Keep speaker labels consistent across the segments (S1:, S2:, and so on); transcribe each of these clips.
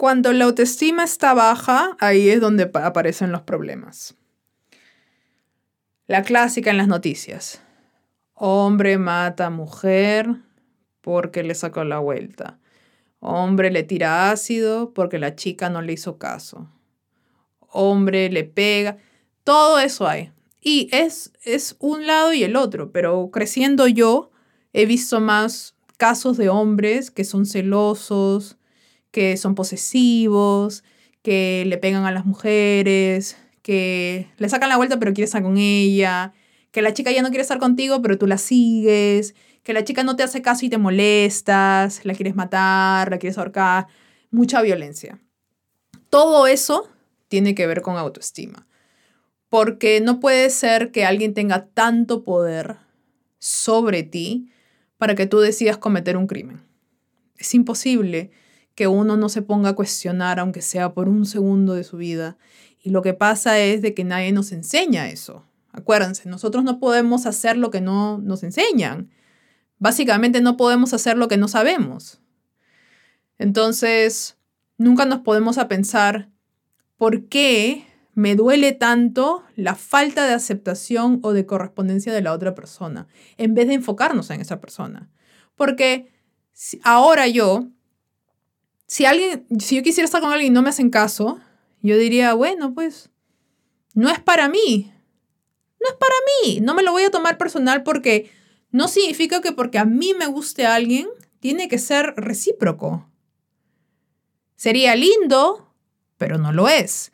S1: Cuando la autoestima está baja, ahí es donde aparecen los problemas. La clásica en las noticias. Hombre mata a mujer porque le sacó la vuelta. Hombre le tira ácido porque la chica no le hizo caso. Hombre le pega. Todo eso hay. Y es, es un lado y el otro, pero creciendo yo he visto más casos de hombres que son celosos, que son posesivos, que le pegan a las mujeres, que le sacan la vuelta pero quieres estar con ella, que la chica ya no quiere estar contigo pero tú la sigues, que la chica no te hace caso y te molestas, la quieres matar, la quieres ahorcar, mucha violencia. Todo eso tiene que ver con autoestima. Porque no puede ser que alguien tenga tanto poder sobre ti para que tú decidas cometer un crimen. Es imposible que uno no se ponga a cuestionar, aunque sea por un segundo de su vida. Y lo que pasa es de que nadie nos enseña eso. Acuérdense, nosotros no podemos hacer lo que no nos enseñan. Básicamente no podemos hacer lo que no sabemos. Entonces, nunca nos podemos a pensar por qué me duele tanto la falta de aceptación o de correspondencia de la otra persona, en vez de enfocarnos en esa persona. Porque ahora yo, si alguien, si yo quisiera estar con alguien y no me hacen caso, yo diría, bueno, pues no es para mí. No es para mí. No me lo voy a tomar personal porque no significa que porque a mí me guste alguien, tiene que ser recíproco. Sería lindo, pero no lo es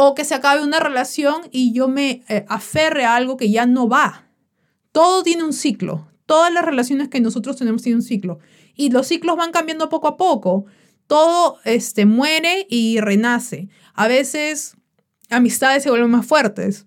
S1: o que se acabe una relación y yo me eh, aferre a algo que ya no va. Todo tiene un ciclo. Todas las relaciones que nosotros tenemos tienen un ciclo. Y los ciclos van cambiando poco a poco. Todo este, muere y renace. A veces amistades se vuelven más fuertes.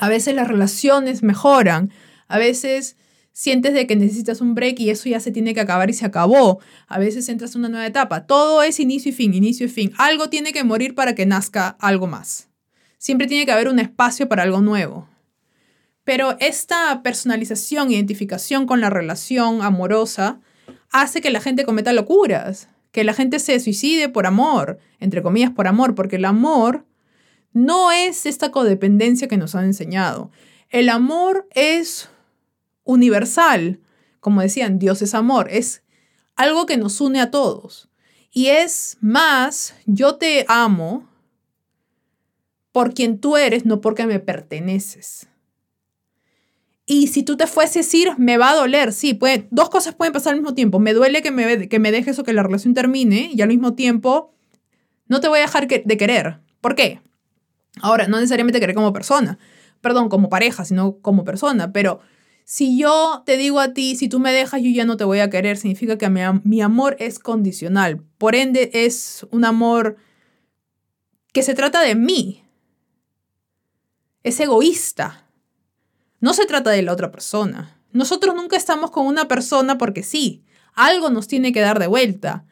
S1: A veces las relaciones mejoran. A veces sientes de que necesitas un break y eso ya se tiene que acabar y se acabó. A veces entras en una nueva etapa. Todo es inicio y fin, inicio y fin. Algo tiene que morir para que nazca algo más. Siempre tiene que haber un espacio para algo nuevo. Pero esta personalización, identificación con la relación amorosa, hace que la gente cometa locuras, que la gente se suicide por amor, entre comillas por amor, porque el amor no es esta codependencia que nos han enseñado. El amor es universal. Como decían, Dios es amor. Es algo que nos une a todos. Y es más, yo te amo por quien tú eres, no porque me perteneces. Y si tú te fueses a ir, me va a doler. Sí, dos cosas pueden pasar al mismo tiempo. Me duele que me, que me dejes o que la relación termine y al mismo tiempo no te voy a dejar de querer. ¿Por qué? Ahora, no necesariamente querer como persona, perdón, como pareja, sino como persona, pero si yo te digo a ti, si tú me dejas, yo ya no te voy a querer, significa que mi, amor es condicional. Por ende, es un amor que se trata de mí. Es egoísta. No se trata de la otra persona. Nosotros nunca estamos con una persona porque sí. Algo nos tiene que dar de vuelta.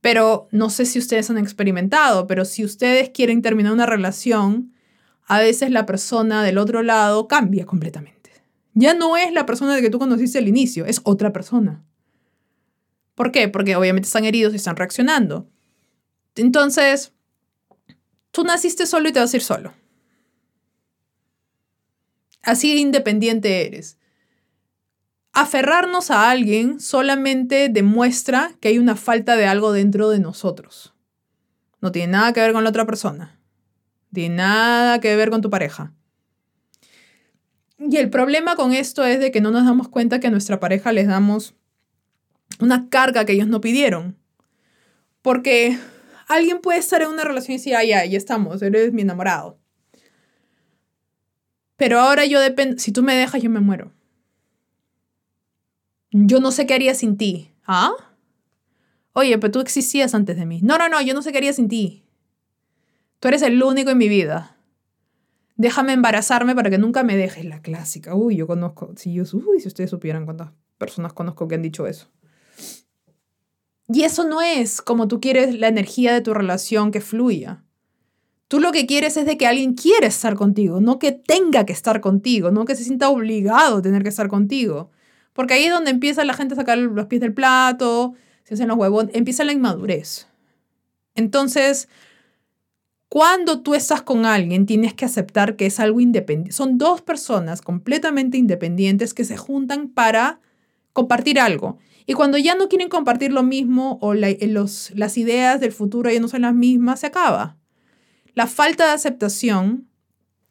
S1: Pero no sé si ustedes han experimentado, pero si ustedes quieren terminar una relación, a veces la persona del otro lado cambia completamente. Ya no es la persona de que tú conociste al inicio, es otra persona. ¿Por qué? Porque obviamente están heridos y están reaccionando. Entonces, tú naciste solo y te vas a ir solo. Así de independiente eres. Aferrarnos a alguien solamente demuestra que hay una falta de algo dentro de nosotros. No tiene nada que ver con la otra persona. Tiene nada que ver con tu pareja. Y el problema con esto es de que no nos damos cuenta que a nuestra pareja les damos una carga que ellos no pidieron. Porque alguien puede estar en una relación y decir, ay, ya, ya estamos, eres mi enamorado. Pero ahora yo dependo, si tú me dejas, yo me muero. Yo no sé qué haría sin ti. ¿Ah? Oye, pero tú existías antes de mí. No, no, no, yo no sé qué haría sin ti. Tú eres el único en mi vida déjame embarazarme para que nunca me dejes la clásica. Uy, yo conozco, si yo, uy, si ustedes supieran cuántas personas conozco que han dicho eso. Y eso no es como tú quieres la energía de tu relación que fluya. Tú lo que quieres es de que alguien quiera estar contigo, no que tenga que estar contigo, no que se sienta obligado a tener que estar contigo. Porque ahí es donde empieza la gente a sacar los pies del plato, se hacen los huevos, empieza la inmadurez. Entonces, cuando tú estás con alguien, tienes que aceptar que es algo independiente. Son dos personas completamente independientes que se juntan para compartir algo. Y cuando ya no quieren compartir lo mismo o los, las ideas del futuro ya no son las mismas, se acaba. La falta de aceptación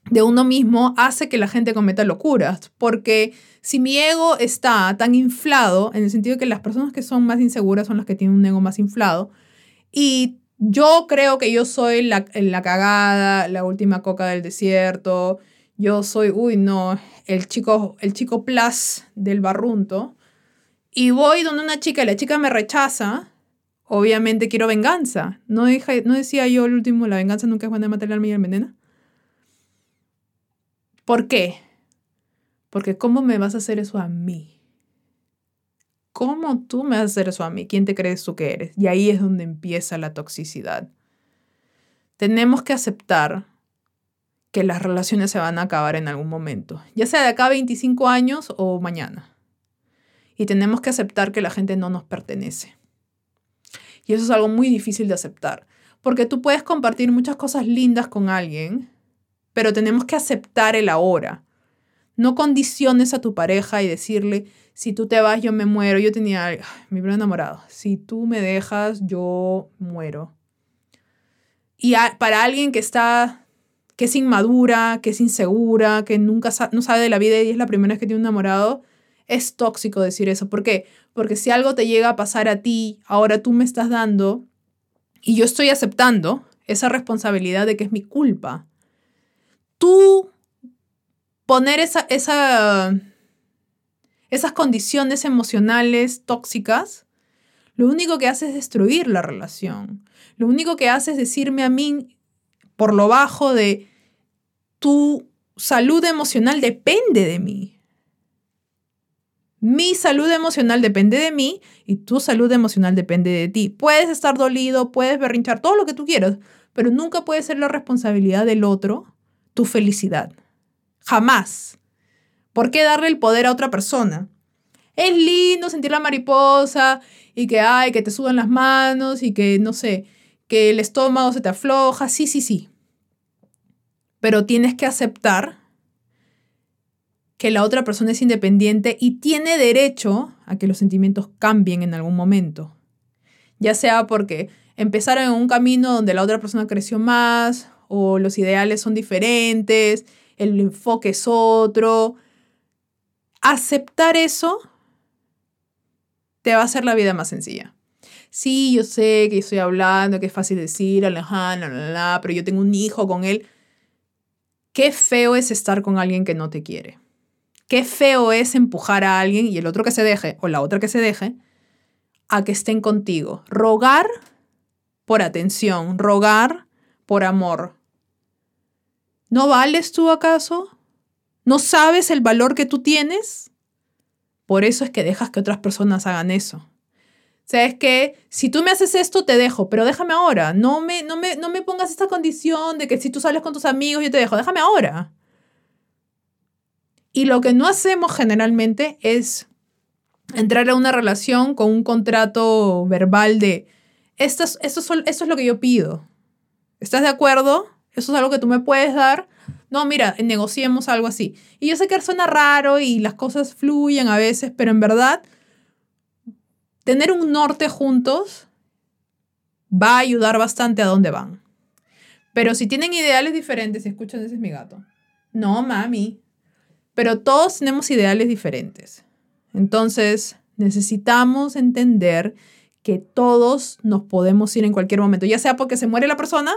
S1: de uno mismo hace que la gente cometa locuras, porque si mi ego está tan inflado, en el sentido de que las personas que son más inseguras son las que tienen un ego más inflado, y yo creo que yo soy la, la cagada, la última coca del desierto. Yo soy, uy, no, el chico, el chico plus del barrunto. Y voy donde una chica y la chica me rechaza. Obviamente quiero venganza. ¿No, decía yo el último, la venganza nunca es buena de matar al? ¿Por qué? Porque ¿cómo me vas a hacer eso a mí? ¿Cómo tú me vas a hacer eso a mí? ¿Quién te crees tú que eres? Y ahí es donde empieza la toxicidad. Tenemos que aceptar que las relaciones se van a acabar en algún momento, ya sea de acá a 25 años o mañana. Y tenemos que aceptar que la gente no nos pertenece. Y eso es algo muy difícil de aceptar, porque tú puedes compartir muchas cosas lindas con alguien, pero tenemos que aceptar el ahora. No condiciones a tu pareja y decirle, si tú te vas, yo me muero. Yo tenía mi primer enamorado. Si tú me dejas, yo muero. Y para alguien que está, que es inmadura, que es insegura, que nunca no sabe de la vida y es la primera vez que tiene un enamorado, es tóxico decir eso. ¿Por qué? Porque si algo te llega a pasar a ti, ahora tú me estás dando y yo estoy aceptando esa responsabilidad de que es mi culpa. Tú poner esa, esa esas condiciones emocionales tóxicas, lo único que hace es destruir la relación. Lo único que hace es decirme a mí por lo bajo de tu salud emocional depende de mí. Mi salud emocional depende de mí y tu salud emocional depende de ti. Puedes estar dolido, puedes berrinchar, todo lo que tú quieras, pero nunca puede ser la responsabilidad del otro tu felicidad. Jamás. ¿Por qué darle el poder a otra persona? Es lindo sentir la mariposa y que hay, que te sudan las manos y que, no sé, que el estómago se te afloja. Sí, sí, sí. Pero tienes que aceptar que la otra persona es independiente y tiene derecho a que los sentimientos cambien en algún momento. Ya sea porque empezaron en un camino donde la otra persona creció más o los ideales son diferentes, el enfoque es otro, aceptar eso te va a hacer la vida más sencilla. Sí, yo sé que estoy hablando, que es fácil decir, la, la, pero yo tengo un hijo con él. Qué feo es estar con alguien que no te quiere. Qué feo es empujar a alguien y el otro que se deje, o la otra que se deje, a que estén contigo. Rogar por atención, rogar por amor. ¿No vales tú acaso? ¿No sabes el valor que tú tienes? Por eso es que dejas que otras personas hagan eso. O sea, es que si tú me haces esto, te dejo, pero déjame ahora. No me, no me, no me pongas esta condición de que si tú sales con tus amigos, yo te dejo. Déjame ahora. Y lo que no hacemos generalmente es entrar a una relación con un contrato verbal de, esto es, esto es lo que yo pido. ¿Estás de acuerdo? Eso es algo que tú me puedes dar no, mira, negociemos algo así. Y yo sé que suena raro y las cosas fluyen a veces, pero en verdad, tener un norte juntos va a ayudar bastante a dónde van. Pero si tienen ideales diferentes, escuchan, ese es mi gato. No, mami. Pero todos tenemos ideales diferentes. Entonces, necesitamos entender que todos nos podemos ir en cualquier momento, ya sea porque se muere la persona,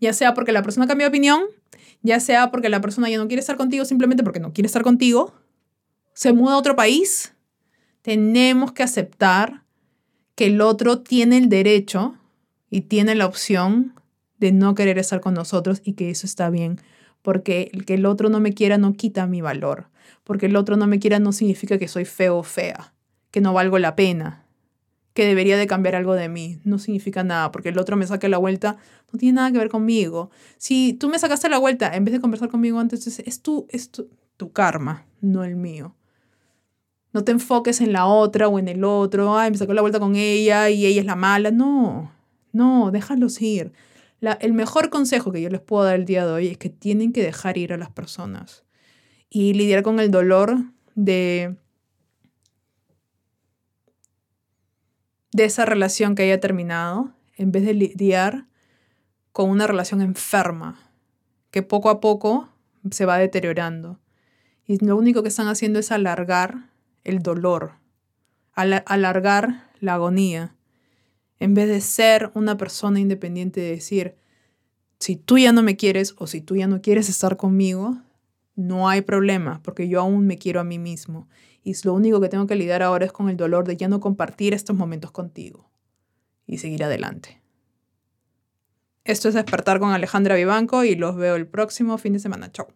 S1: ya sea porque la persona cambió de opinión, ya sea porque la persona ya no quiere estar contigo simplemente porque no quiere estar contigo, se muda a otro país, tenemos que aceptar que el otro tiene el derecho y tiene la opción de no querer estar con nosotros y que eso está bien, porque el que el otro no me quiera no quita mi valor, porque el otro no me quiera no significa que soy feo o fea, que no valgo la pena que debería de cambiar algo de mí. No significa nada, porque el otro me saque la vuelta, no tiene nada que ver conmigo. Si tú me sacaste la vuelta en vez de conversar conmigo antes, es, tu, es tu, tu karma, no el mío. No te enfoques en la otra o en el otro. Ay, me sacó la vuelta con ella y ella es la mala. No, No, déjalos ir. El mejor consejo que yo les puedo dar el día de hoy es que tienen que dejar ir a las personas y lidiar con el dolor de, de esa relación que haya terminado en vez de lidiar con una relación enferma que poco a poco se va deteriorando. Y lo único que están haciendo es alargar el dolor, alargar la agonía, en vez de ser una persona independiente de decir, si tú ya no me quieres o si tú ya no quieres estar conmigo, no hay problema, porque yo aún me quiero a mí mismo. Y lo único que tengo que lidiar ahora es con el dolor de ya no compartir estos momentos contigo y seguir adelante. Esto es Despertar con Alejandra Vivanco y los veo el próximo fin de semana. Chao.